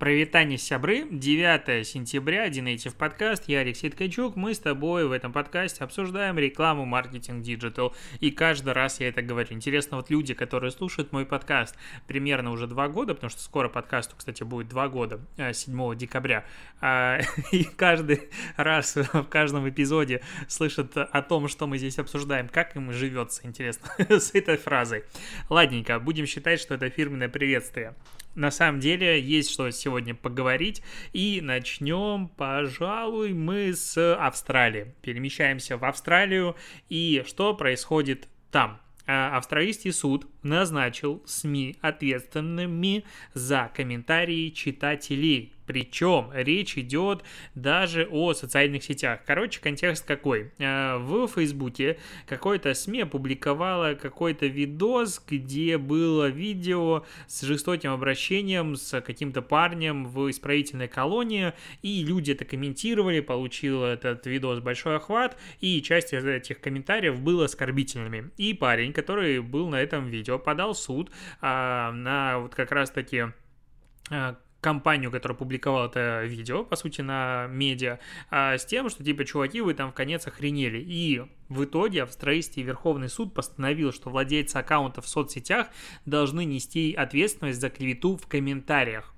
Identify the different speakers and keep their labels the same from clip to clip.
Speaker 1: Прывітанне, сябры, 9 сентября, DNative подкаст, я Алексей Ткачук, мы с тобой в этом подкасте обсуждаем рекламу, маркетинг, диджитал, и каждый раз я это говорю. Интересно, вот люди, которые слушают мой подкаст примерно уже два года, потому что скоро подкасту, кстати, будет два года, 7 э, декабря, а, и каждый раз в каждом эпизоде слышат о том, что мы здесь обсуждаем, как им живется, интересно, с этой фразой. Ладненько, будем считать, что это фирменное приветствие на самом деле есть что сегодня поговорить. И начнем, пожалуй, мы с Австралии. Перемещаемся в Австралию. И что происходит там? А, австралийский суд назначил СМИ ответственными за комментарии читателей причем речь идет даже о социальных сетях. Короче, контекст какой? Э, в Фейсбуке какой-то СМИ опубликовала какой-то видос, где было видео с жестоким обращением с каким-то парнем в исправительной колонии, и люди это комментировали, получил этот видос большой охват, и часть из этих комментариев было оскорбительными. И парень, который был на этом видео, подал суд а, на вот как раз-таки а, компанию, которая публиковала это видео, по сути, на медиа, а с тем, что, типа, чуваки, вы там в конец охренели. И в итоге австралийский Верховный суд постановил, что владельцы аккаунтов в соцсетях должны нести ответственность за клевету в комментариях.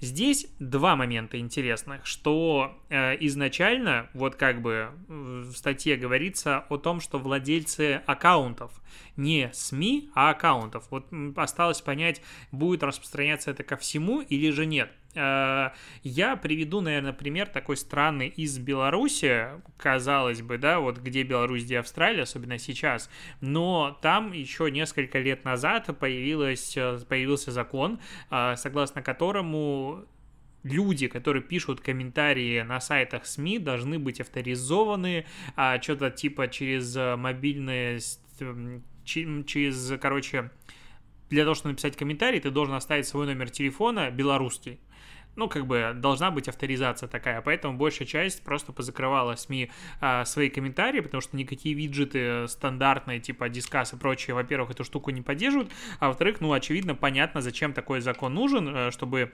Speaker 1: Здесь два момента интересных, что э, изначально, вот как бы в статье говорится о том, что владельцы аккаунтов, не СМИ, а аккаунтов, вот осталось понять, будет распространяться это ко всему или же нет. Э, я приведу, наверное, пример такой страны из Беларуси, казалось бы, да, вот где Беларусь, где Австралия, особенно сейчас, но там еще несколько лет назад появилась, э, появился закон, э, согласно которому люди, которые пишут комментарии на сайтах СМИ, должны быть авторизованы, а что-то типа через мобильные, через, короче, для того, чтобы написать комментарий, ты должен оставить свой номер телефона белорусский ну, как бы должна быть авторизация такая, поэтому большая часть просто позакрывала СМИ а, свои комментарии, потому что никакие виджеты стандартные, типа дискас и прочее, во-первых, эту штуку не поддерживают, а во-вторых, ну, очевидно, понятно, зачем такой закон нужен, э, чтобы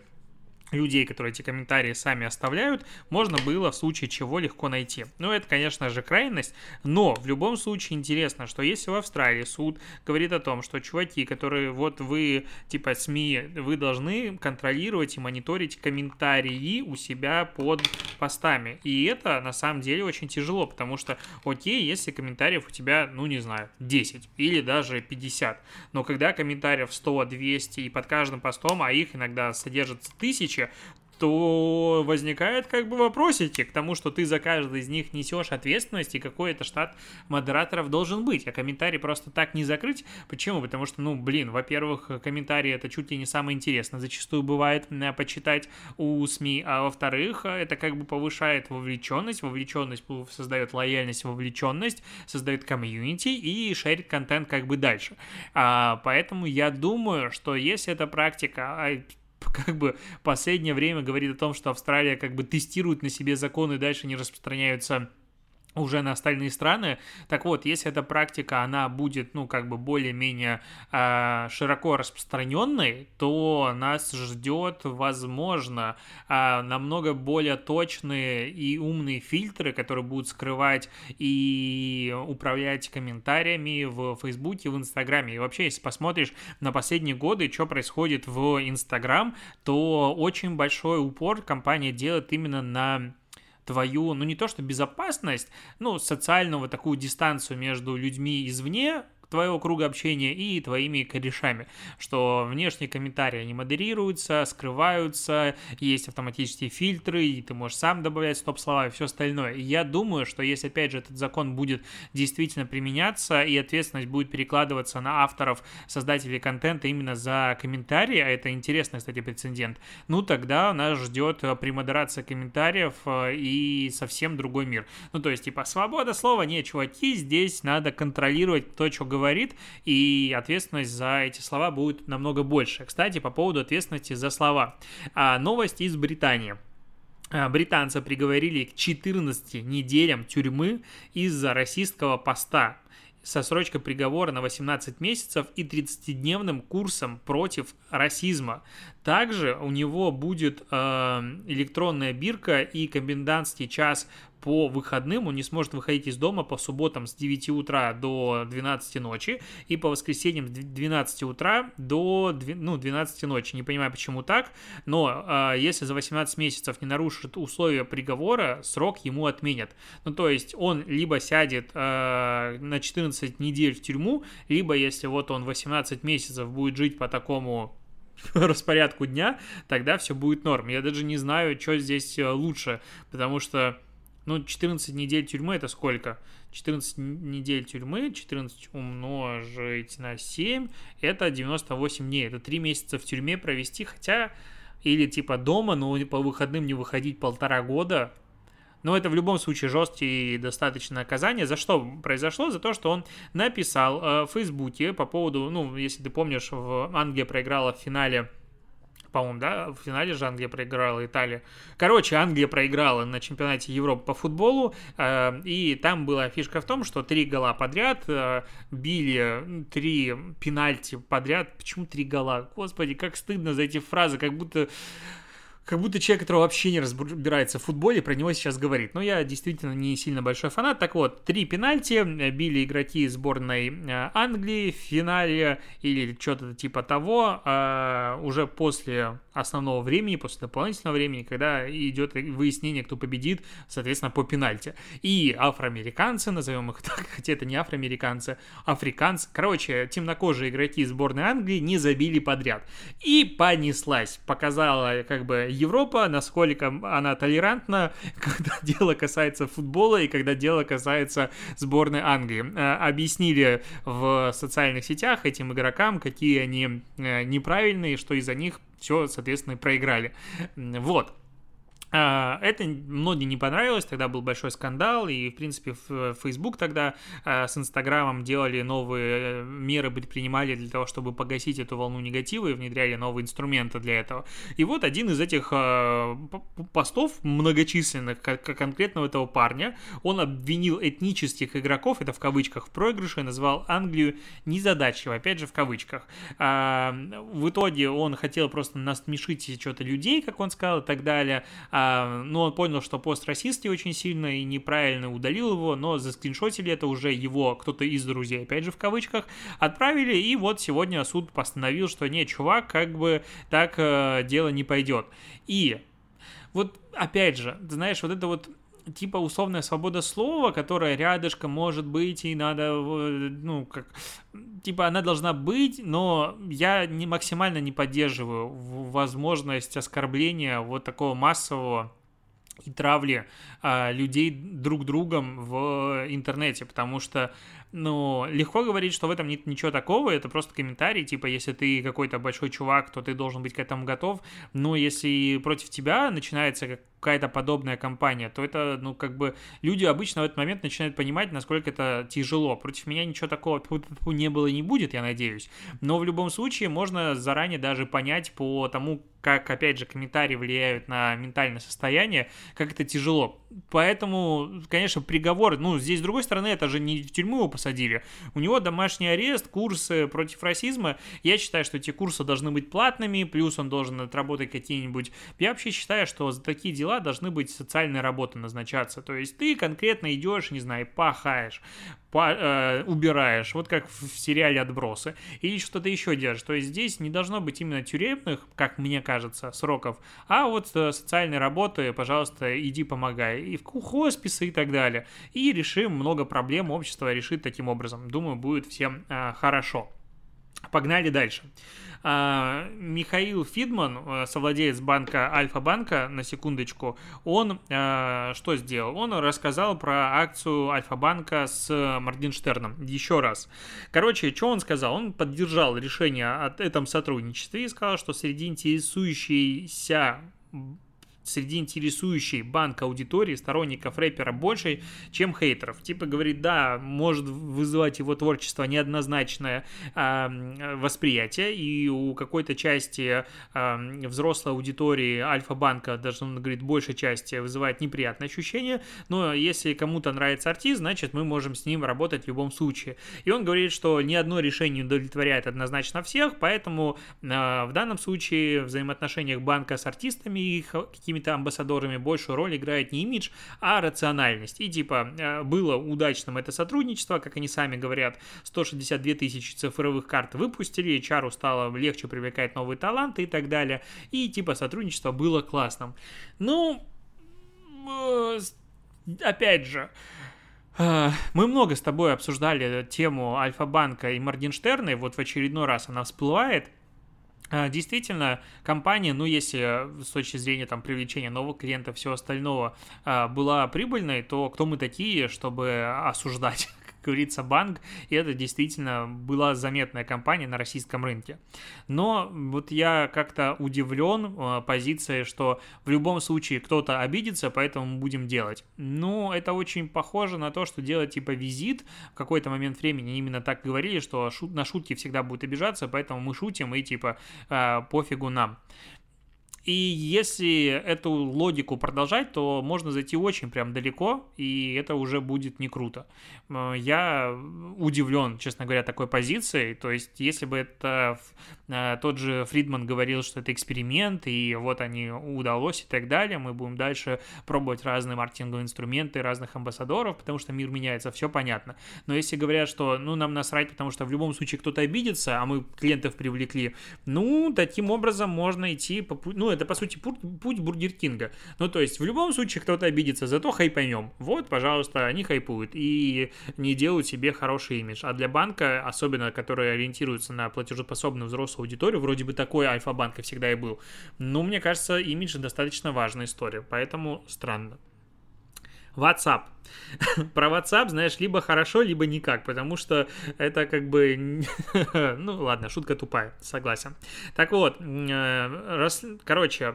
Speaker 1: людей, которые эти комментарии сами оставляют, можно было в случае чего легко найти. Ну, это, конечно же, крайность, но в любом случае интересно, что если в Австралии суд говорит о том, что чуваки, которые вот вы, типа СМИ, вы должны контролировать и мониторить комментарии у себя под постами. И это на самом деле очень тяжело, потому что, окей, если комментариев у тебя, ну, не знаю, 10 или даже 50, но когда комментариев 100, 200 и под каждым постом, а их иногда содержится тысячи, тысячи, то возникает как бы вопросики к тому, что ты за каждый из них несешь ответственность, и какой это штат модераторов должен быть. А комментарий просто так не закрыть. Почему? Потому что, ну, блин, во-первых, комментарии это чуть ли не самое интересное. Зачастую бывает э, почитать у СМИ, а во-вторых, это как бы повышает вовлеченность, вовлеченность создает лояльность, вовлеченность, создает комьюнити и шерит контент как бы дальше. А, поэтому я думаю, что если эта практика а, как бы последнее время говорит о том, что Австралия как бы тестирует на себе законы дальше не распространяются уже на остальные страны. Так вот, если эта практика, она будет, ну, как бы более-менее э, широко распространенной, то нас ждет, возможно, э, намного более точные и умные фильтры, которые будут скрывать и управлять комментариями в Фейсбуке, в Инстаграме. И вообще, если посмотришь на последние годы, что происходит в Инстаграм, то очень большой упор компания делает именно на твою, ну не то что безопасность, ну социальную такую дистанцию между людьми извне, твоего круга общения и твоими корешами, что внешние комментарии, они модерируются, скрываются, есть автоматические фильтры, и ты можешь сам добавлять стоп-слова и все остальное. И я думаю, что если, опять же, этот закон будет действительно применяться, и ответственность будет перекладываться на авторов, создателей контента именно за комментарии, а это интересный, кстати, прецедент, ну тогда нас ждет э, премодерация комментариев э, и совсем другой мир. Ну, то есть, типа, свобода слова, не, чуваки, здесь надо контролировать то, что говорят говорит, и ответственность за эти слова будет намного больше. Кстати, по поводу ответственности за слова. А, новость из Британии. А, британца приговорили к 14 неделям тюрьмы из-за расистского поста. со срочкой приговора на 18 месяцев и 30-дневным курсом против расизма. Также у него будет э, электронная бирка и комендантский час по выходным он не сможет выходить из дома по субботам с 9 утра до 12 ночи и по воскресеньям с 12 утра до ну, 12 ночи. Не понимаю, почему так, но э, если за 18 месяцев не нарушит условия приговора, срок ему отменят. Ну, то есть он либо сядет э, на 14 недель в тюрьму, либо если вот он 18 месяцев будет жить по такому распорядку дня, тогда все будет норм. Я даже не знаю, что здесь э, лучше, потому что ну, 14 недель тюрьмы это сколько? 14 недель тюрьмы, 14 умножить на 7, это 98 дней. Это 3 месяца в тюрьме провести, хотя... Или типа дома, но по выходным не выходить полтора года. Но это в любом случае жесткие и достаточно наказание. За что произошло? За то, что он написал э, в Фейсбуке по поводу, ну, если ты помнишь, в Англия проиграла в финале по-моему, да, в финале же Англия проиграла Италия. Короче, Англия проиграла на чемпионате Европы по футболу, э, и там была фишка в том, что три гола подряд э, били, три пенальти подряд. Почему три гола? Господи, как стыдно за эти фразы, как будто как будто человек, который вообще не разбирается в футболе, про него сейчас говорит. Но я действительно не сильно большой фанат. Так вот, три пенальти э, били игроки сборной э, Англии в финале или что-то типа того, а уже после основного времени, после дополнительного времени, когда идет выяснение, кто победит, соответственно, по пенальти. И афроамериканцы, назовем их так, хотя это не афроамериканцы, африканцы, короче, темнокожие игроки сборной Англии не забили подряд. И понеслась, показала как бы Европа, насколько она толерантна, когда дело касается футбола и когда дело касается сборной Англии. Э, объяснили в социальных сетях этим игрокам, какие они э, неправильные, что из-за них все, соответственно, проиграли. Вот. А, это многим не понравилось, тогда был большой скандал, и, в принципе, в Facebook тогда а, с Инстаграмом делали новые э, меры, предпринимали для того, чтобы погасить эту волну негатива и внедряли новые инструменты для этого. И вот один из этих а, постов многочисленных, конкретно этого парня, он обвинил этнических игроков, это в кавычках, в проигрыше, назвал Англию незадачливой, опять же в кавычках. В итоге он хотел просто насмешить что-то людей, как он сказал, и так далее, а, но он понял, что пост расистский очень сильно и неправильно удалил его, но заскриншотили это уже его кто-то из друзей, опять же в кавычках, отправили, и вот сегодня суд постановил, что нет, чувак, как бы так э, дело не пойдет. И вот опять же, знаешь, вот это вот типа условная свобода слова, которая рядышком может быть, и надо, ну, как, типа она должна быть, но я не, максимально не поддерживаю возможность оскорбления вот такого массового и травли а, людей друг другом в интернете, потому что ну, легко говорить, что в этом нет ничего такого, это просто комментарий, типа, если ты какой-то большой чувак, то ты должен быть к этому готов, но если против тебя начинается какая-то подобная кампания, то это, ну, как бы, люди обычно в этот момент начинают понимать, насколько это тяжело. Против меня ничего такого не было и не будет, я надеюсь. Но в любом случае можно заранее даже понять по тому, как, опять же, комментарии влияют на ментальное состояние, как это тяжело. Поэтому, конечно, приговор, ну, здесь, с другой стороны, это же не в тюрьму посадили. У него домашний арест, курсы против расизма. Я считаю, что эти курсы должны быть платными, плюс он должен отработать какие-нибудь... Я вообще считаю, что за такие дела должны быть социальные работы назначаться. То есть ты конкретно идешь, не знаю, пахаешь, по, э, убираешь, вот как в сериале «Отбросы», или что-то еще делаешь. То есть здесь не должно быть именно тюремных, как мне кажется, сроков, а вот э, социальной работы, пожалуйста, иди помогай, и в хосписы и так далее. И решим много проблем, общество решит таким образом. Думаю, будет всем э, хорошо. Погнали дальше. А, Михаил Фидман, э, совладелец банка Альфа-банка, на секундочку, он а, что сделал? Он рассказал про акцию Альфа-банка с Моргенштерном. Еще раз. Короче, что он сказал? Он поддержал решение о этом сотрудничестве и сказал, что среди интересующейся среди интересующей банк аудитории сторонников рэпера больше, чем хейтеров. Типа говорит, да, может вызывать его творчество неоднозначное э, восприятие, и у какой-то части э, взрослой аудитории Альфа-банка, даже он говорит, большей части вызывает неприятное ощущение, но если кому-то нравится артист, значит мы можем с ним работать в любом случае. И он говорит, что ни одно решение удовлетворяет однозначно всех, поэтому э, в данном случае в взаимоотношениях банка с артистами и какими-то амбассадорами большую роль играет не имидж, а рациональность. И типа э, было удачным это сотрудничество, как они сами говорят, 162 тысячи цифровых карт выпустили, HR стало легче привлекать новые таланты и так далее. И типа сотрудничество было классным. Ну, э, опять же, э, мы много с тобой обсуждали тему Альфа-банка и Моргенштерна, и вот в очередной раз она всплывает. Э, действительно, компания, ну, если с точки зрения там привлечения новых клиентов, все остального была прибыльной, то кто мы такие, чтобы осуждать говорится, банк, и это действительно была заметная компания на российском рынке. Но вот я как-то удивлен э, позицией, что в любом случае кто-то обидится, поэтому будем делать. Ну, это очень похоже на то, что делать типа визит в какой-то момент времени именно так говорили, что шут, на шутки всегда будет обижаться, поэтому мы шутим и типа э, пофигу нам. И если эту логику продолжать, то можно зайти очень прям далеко, и это уже будет не круто. Я удивлен, честно говоря, такой позицией. То есть, если бы это э, тот же Фридман говорил, что это эксперимент, и вот они удалось и так далее, мы будем дальше пробовать разные маркетинговые инструменты, разных амбассадоров, потому что мир меняется, все понятно. Но если говорят, что ну нам насрать, потому что в любом случае кто-то обидится, а мы клиентов привлекли, ну, таким образом можно идти по ну, это, по сути, путь, Бургер Кинга. Ну, то есть, в любом случае, кто-то обидится, зато хайпанем. Вот, пожалуйста, они хайпуют и не делают себе хороший имидж. А для банка, особенно, который ориентируется на платежеспособную взрослую аудиторию, вроде бы такой Альфа-банк всегда и был, ну, мне кажется, имидж достаточно важная история, поэтому странно. WhatsApp. Про WhatsApp, знаешь, либо хорошо, либо никак, потому что это как бы... ну, ладно, шутка тупая, согласен. Так вот, э, рас... короче,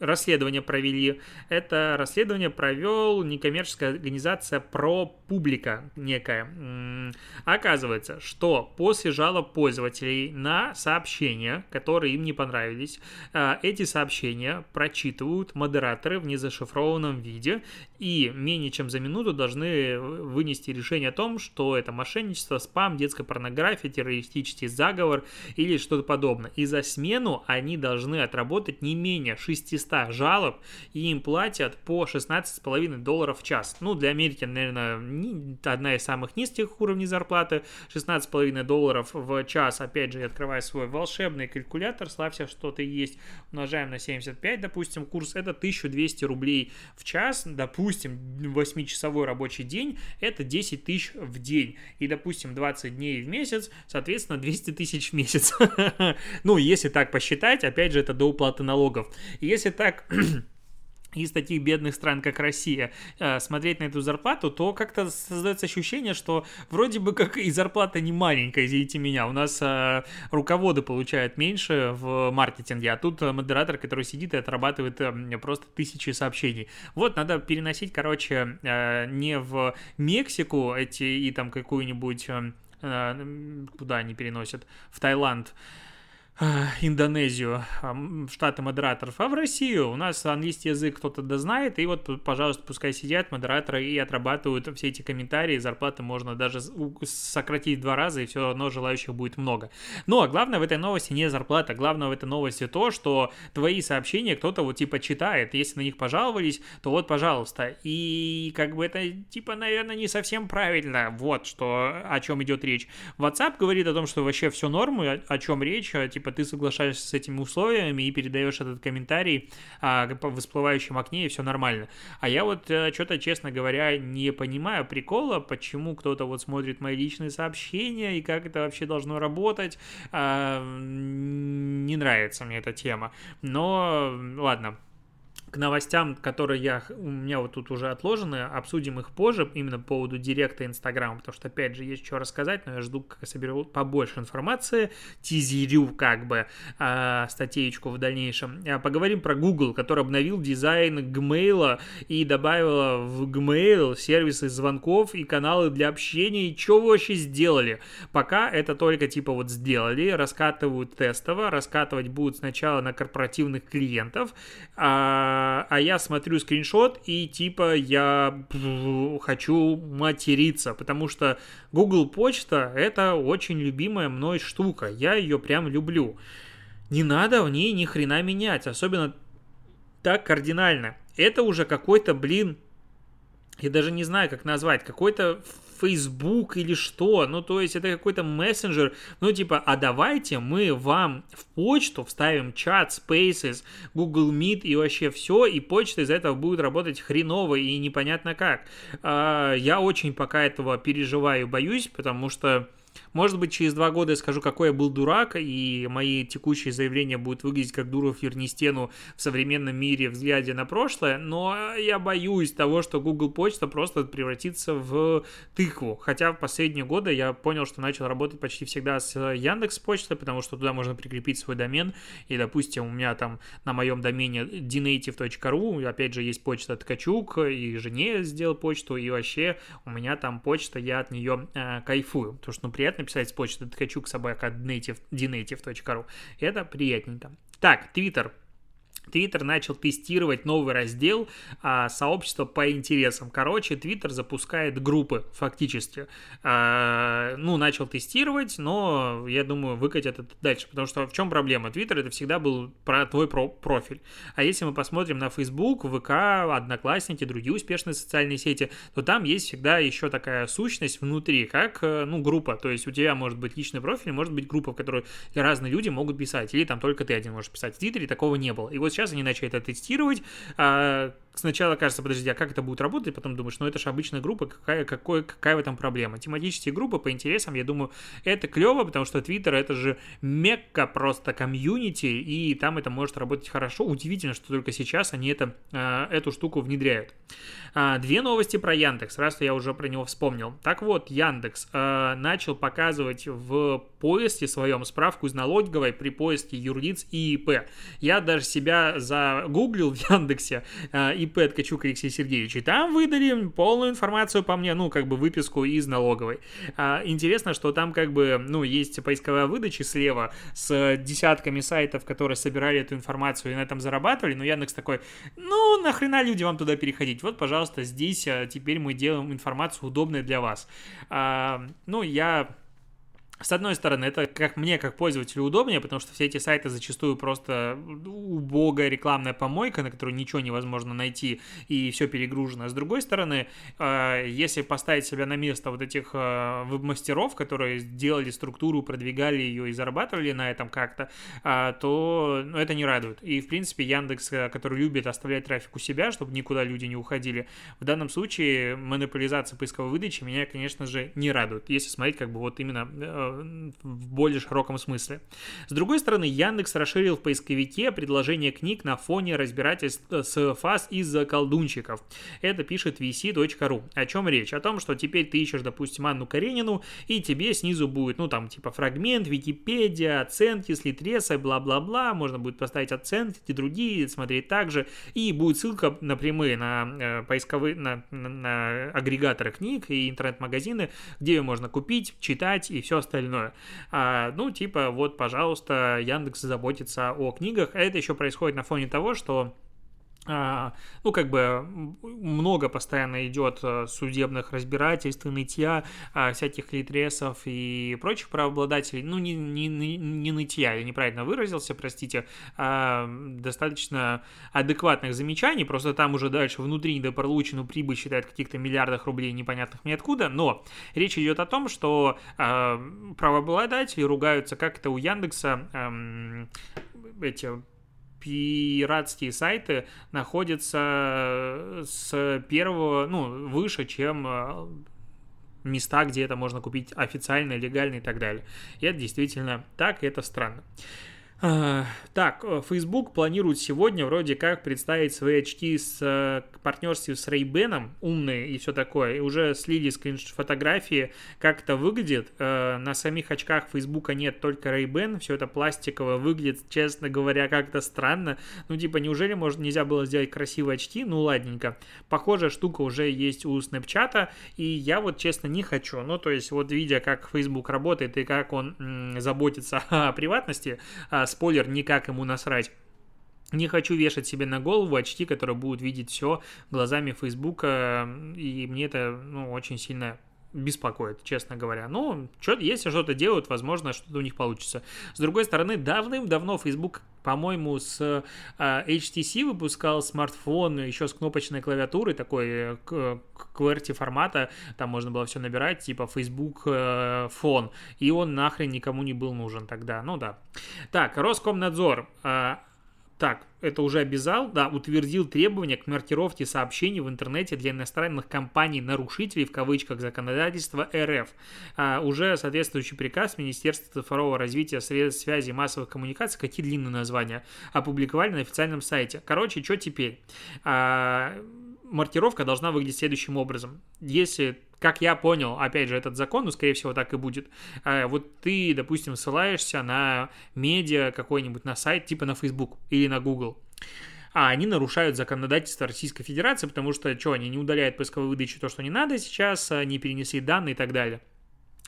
Speaker 1: расследование провели. Это расследование провел некоммерческая организация про публика некая. Оказывается, что после жалоб пользователей на сообщения, которые им не понравились, э, эти сообщения прочитывают модераторы в незашифрованном виде и менее чем за минуту должны вынести решение о том, что это мошенничество, спам, детская порнография, террористический заговор или что-то подобное. И за смену они должны отработать не менее 600 500 жалоб, и им платят по 16,5 долларов в час. Ну, для Америки, наверное, одна из самых низких уровней зарплаты. 16,5 долларов в час, опять же, я открываю свой волшебный калькулятор, славься, что-то есть, умножаем на 75, допустим, курс, это 1200 рублей в час, допустим, 8-часовой рабочий день, это 10 тысяч в день, и, допустим, 20 дней в месяц, соответственно, 200 тысяч в месяц. Ну, если так посчитать, опять же, это до уплаты налогов. Если так из таких бедных стран, как Россия, э, смотреть на эту зарплату, то как-то создается ощущение, что вроде бы как и зарплата не маленькая, извините меня. У нас э, руководы получают меньше в маркетинге, а тут модератор, который сидит и отрабатывает э, просто тысячи сообщений. Вот, надо переносить, короче, не в Мексику эти и там какую-нибудь... Куда они переносят? В Таиланд Индонезию, штаты модераторов, а в Россию. У нас английский язык кто-то дознает, и вот, пожалуйста, пускай сидят модераторы и отрабатывают все эти комментарии, зарплаты можно даже сократить два раза, и все равно желающих будет много. Но главное в этой новости не зарплата, главное в этой новости то, что твои сообщения кто-то вот типа читает, если на них пожаловались, то вот, пожалуйста. И как бы это типа, наверное, не совсем правильно, вот что, о чем идет речь. WhatsApp говорит о том, что вообще все нормы, о, чем речь, типа типа ты соглашаешься с этими условиями и передаешь этот комментарий а, по всплывающем окне, и все нормально. А я вот а, э, что-то, честно говоря, не понимаю прикола, почему кто-то вот смотрит мои личные сообщения и как это вообще должно работать. А, не нравится мне эта тема. Но ладно, к новостям, которые я, у меня вот тут уже отложены, обсудим их позже, именно по поводу директа Инстаграма, потому что, опять же, есть что рассказать, но я жду, как я соберу побольше информации, тизерю как бы э, статейку в дальнейшем. А поговорим про Google, который обновил дизайн Gmail и добавил в Gmail сервисы звонков и каналы для общения, и что вы вообще сделали? Пока это только типа вот сделали, раскатывают тестово, раскатывать будут сначала на корпоративных клиентов, а а, я смотрю скриншот и типа я хочу материться, потому что Google почта это очень любимая мной штука, я ее прям люблю. Не надо в ней ни хрена менять, особенно так кардинально. Это уже какой-то, блин, я даже не знаю, как назвать, какой-то Facebook или что, ну, то есть это какой-то мессенджер, ну, типа, а давайте мы вам в почту вставим чат, Spaces, Google Meet и вообще все, и почта из этого будет работать хреново и непонятно как. А, я очень пока этого переживаю, боюсь, потому что может быть, через два года я скажу, какой я был дурак, и мои текущие заявления будут выглядеть как Дуров верни стену в современном мире, взгляде на прошлое, но я боюсь того, что Google Почта просто превратится в тыкву. Хотя в последние годы я понял, что начал работать почти всегда с Яндекс Почтой, потому что туда можно прикрепить свой домен, и, допустим, у меня там на моем домене dnative.ru, опять же, есть почта Ткачук, и жене сделал почту, и вообще у меня там почта, я от нее э, кайфую, потому что, ну, приятно писать с почты ткачук собака dnative.ru. Это приятненько. Так, Твиттер. Твиттер начал тестировать новый раздел а, сообщества по интересам. Короче, Твиттер запускает группы фактически. А, ну, начал тестировать, но я думаю, выкатят это дальше. Потому что в чем проблема? Твиттер это всегда был про твой про профиль. А если мы посмотрим на Facebook, ВК, Одноклассники, другие успешные социальные сети, то там есть всегда еще такая сущность внутри, как, э, ну, группа. То есть у тебя может быть личный профиль, может быть группа, в которой разные люди могут писать. Или там только ты один можешь писать. В Твиттере такого не было. И вот сейчас они начали это тестировать. А, сначала кажется, подожди, а как это будет работать? Потом думаешь, ну это же обычная группа, какая, какой, какая в этом проблема? Тематические группы по интересам, я думаю, это клево, потому что Твиттер это же мекка просто комьюнити, и там это может работать хорошо. Удивительно, что только сейчас они это, а, эту штуку внедряют. А, две новости про Яндекс, раз я уже про него вспомнил. Так вот, Яндекс начал показывать в поиске своем справку из налоговой при поиске юрлиц и ИП. Я даже себя загуглил в Яндексе ИП Ткачук Алексей Сергеевич, и там выдали полную информацию по мне, ну, как бы выписку из налоговой. А, интересно, что там как бы, ну, есть поисковая выдача слева с десятками сайтов, которые собирали эту информацию и на этом зарабатывали, но Яндекс такой, ну, нахрена люди вам туда переходить? Вот, пожалуйста, здесь а, теперь мы делаем информацию удобной для вас. А, ну, я с одной стороны, это как мне, как пользователю, удобнее, потому что все эти сайты зачастую просто убогая рекламная помойка, на которую ничего невозможно найти, и все перегружено. С другой стороны, э, если поставить себя на место вот этих э, веб-мастеров, которые сделали структуру, продвигали ее и зарабатывали на этом как-то, э, то ну, это не радует. И, в принципе, Яндекс, который любит оставлять трафик у себя, чтобы никуда люди не уходили, в данном случае монополизация поисковой выдачи меня, конечно же, не радует, если смотреть как бы вот именно в более широком смысле. С другой стороны, Яндекс расширил в поисковике предложение книг на фоне разбирательств с фаз из-за колдунчиков. Это пишет vc.ru. О чем речь? О том, что теперь ты ищешь, допустим, Анну Каренину, и тебе снизу будет, ну, там, типа, фрагмент, Википедия, оценки с Литреса, бла-бла-бла, можно будет поставить оценки и другие, смотреть также, и будет ссылка напрямую на э, поисковые, на, на, на агрегаторы книг и интернет-магазины, где ее можно купить, читать и все остальное остальное. А, ну, типа, вот, пожалуйста, Яндекс заботится о книгах. А это еще происходит на фоне того, что ну, как бы много постоянно идет э, судебных разбирательств, нытья, а, всяких литресов и прочих правообладателей, ну, не, не, не нытья, я неправильно выразился, простите, а достаточно адекватных замечаний, просто там уже дальше внутри недополученную прибыль считают каких-то миллиардах рублей непонятных мне откуда, но речь идет о том, что правообладатели ругаются, как это у Яндекса, эти пиратские сайты находятся э, с первого, ну, выше, чем э, места, где это можно купить официально, легально и так далее. И это действительно так, и это странно. А, так, э, Facebook планирует сегодня вроде как представить свои очки с э, партнерстве с Ray-Ban, умные и все такое. И уже слили скрин фотографии, как это выглядит. Э, на самих очках Facebook нет только Ray-Ban, все это пластиковое, выглядит, честно говоря, как-то странно. Ну, типа, неужели может, нельзя было сделать красивые очки? Ну, ладненько. Похожая штука уже есть у Snapchat, и я вот, честно, не хочу. Ну, то есть, вот видя, как Facebook работает и как он м, заботится о приватности, а спойлер, никак ему насрать. Не хочу вешать себе на голову очки, которые будут видеть все глазами Фейсбука, и мне это ну, очень сильно беспокоит, честно говоря. Но что, если что-то делают, возможно, что-то у них получится. С другой стороны, давным-давно Facebook, по-моему, с э, HTC выпускал смартфон еще с кнопочной клавиатурой, такой э, QWERTY формата, там можно было все набирать, типа Facebook э, фон, и он нахрен никому не был нужен тогда. Ну да. Так, Роскомнадзор. Так, это уже обязал, да, утвердил требования к маркировке сообщений в интернете для иностранных компаний-нарушителей, в кавычках, законодательства РФ. А, уже соответствующий приказ Министерства цифрового развития средств связи и массовых коммуникаций, какие длинные названия, опубликовали на официальном сайте. Короче, что теперь? А, маркировка должна выглядеть следующим образом. Если как я понял, опять же, этот закон, ну, скорее всего, так и будет. А, вот ты, допустим, ссылаешься на медиа какой-нибудь, на сайт, типа на Facebook или на Google а они нарушают законодательство Российской Федерации, потому что, что, они не удаляют поисковой выдачи то, что не надо сейчас, не перенесли данные и так далее.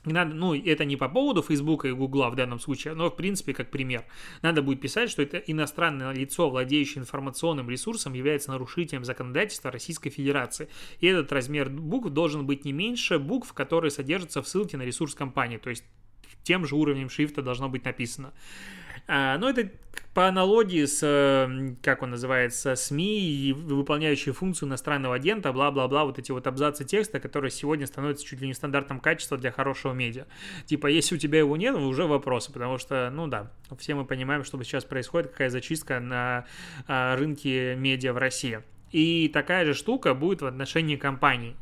Speaker 1: Не надо, ну, это не по поводу Фейсбука и Гугла в данном случае, но, в принципе, как пример. Надо будет писать, что это иностранное лицо, владеющее информационным ресурсом, является нарушителем законодательства Российской Федерации. И этот размер букв должен быть не меньше букв, которые содержатся в ссылке на ресурс компании, то есть тем же уровнем шрифта должно быть написано. А, ну, это по аналогии с, э, как он называется, СМИ, выполняющие функцию иностранного агента, бла-бла-бла, вот эти вот абзацы текста, которые сегодня становятся чуть ли не стандартом качества для хорошего медиа. Типа, если у тебя его нет, уже вопросы, потому что, ну да, все мы понимаем, что сейчас происходит, какая зачистка на а, рынке медиа в России. И такая же штука будет в отношении компаний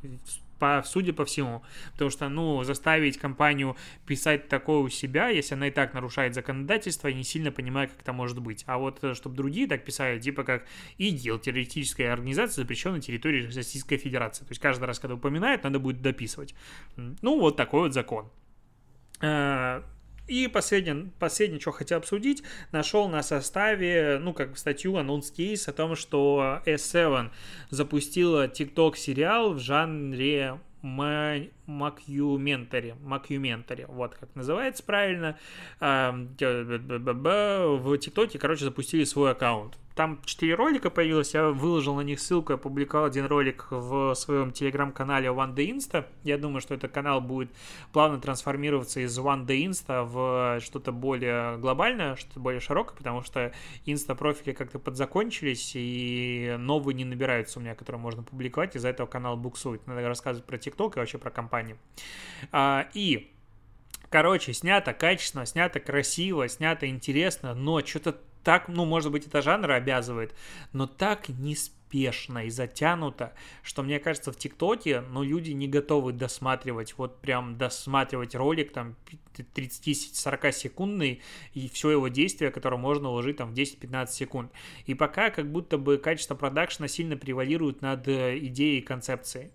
Speaker 1: по, судя по всему. Потому что, ну, заставить компанию писать такое у себя, если она и так нарушает законодательство, я не сильно понимаю, как это может быть. А вот, э, чтобы другие так писали, типа как ИГИЛ, террористическая организация, запрещенная на территории Российской Федерации. То есть каждый раз, когда упоминают, надо будет дописывать. Ну, вот такой вот закон. И последнее, последнее, что хотел обсудить, нашел на составе, ну, как статью, анонс-кейс о том, что S7 запустила TikTok сериал в жанре Макюментари, Макюментари, вот как называется правильно. В ТикТоке, короче, запустили свой аккаунт. Там 4 ролика появилось, я выложил на них ссылку, я публиковал один ролик в своем телеграм-канале One Day Insta. Я думаю, что этот канал будет плавно трансформироваться из One Day Insta в что-то более глобальное, что-то более широкое, потому что инста-профили как-то подзакончились, и новые не набираются у меня, которые можно публиковать, из-за этого канал буксует. Надо рассказывать про TikTok и вообще про компанию. А, и Короче, снято качественно, снято красиво, снято интересно, но что-то так, ну, может быть, это жанр обязывает, но так не спешно и затянуто, что мне кажется, в ТикТоке, ну, люди не готовы досматривать, вот прям досматривать ролик там 30-40 секундный и все его действие, которое можно уложить там в 10-15 секунд. И пока как будто бы качество продакшна сильно превалирует над э, идеей и концепцией.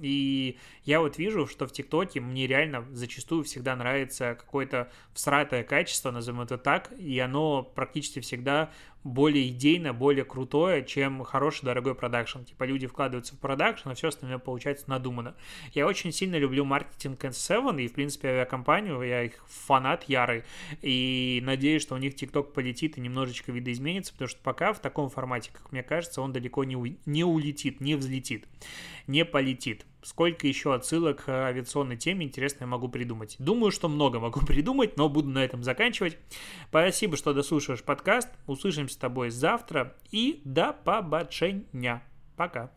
Speaker 1: И я вот вижу, что в ТикТоке мне реально зачастую всегда нравится какое-то всратое качество, назовем это так, и оно практически всегда более идейно, более крутое, чем хороший дорогой продакшн. Типа люди вкладываются в продакшн, а все остальное получается надумано. Я очень сильно люблю маркетинг S7 и, в принципе, авиакомпанию. Я их фанат ярый. И надеюсь, что у них TikTok полетит и немножечко видоизменится, потому что пока в таком формате, как мне кажется, он далеко не, у... не улетит, не взлетит, не полетит. Сколько еще отсылок к авиационной теме, интересно, я могу придумать. Думаю, что много могу придумать, но буду на этом заканчивать. Спасибо, что дослушаешь подкаст. Услышимся с тобой завтра. И до побачення. Пока.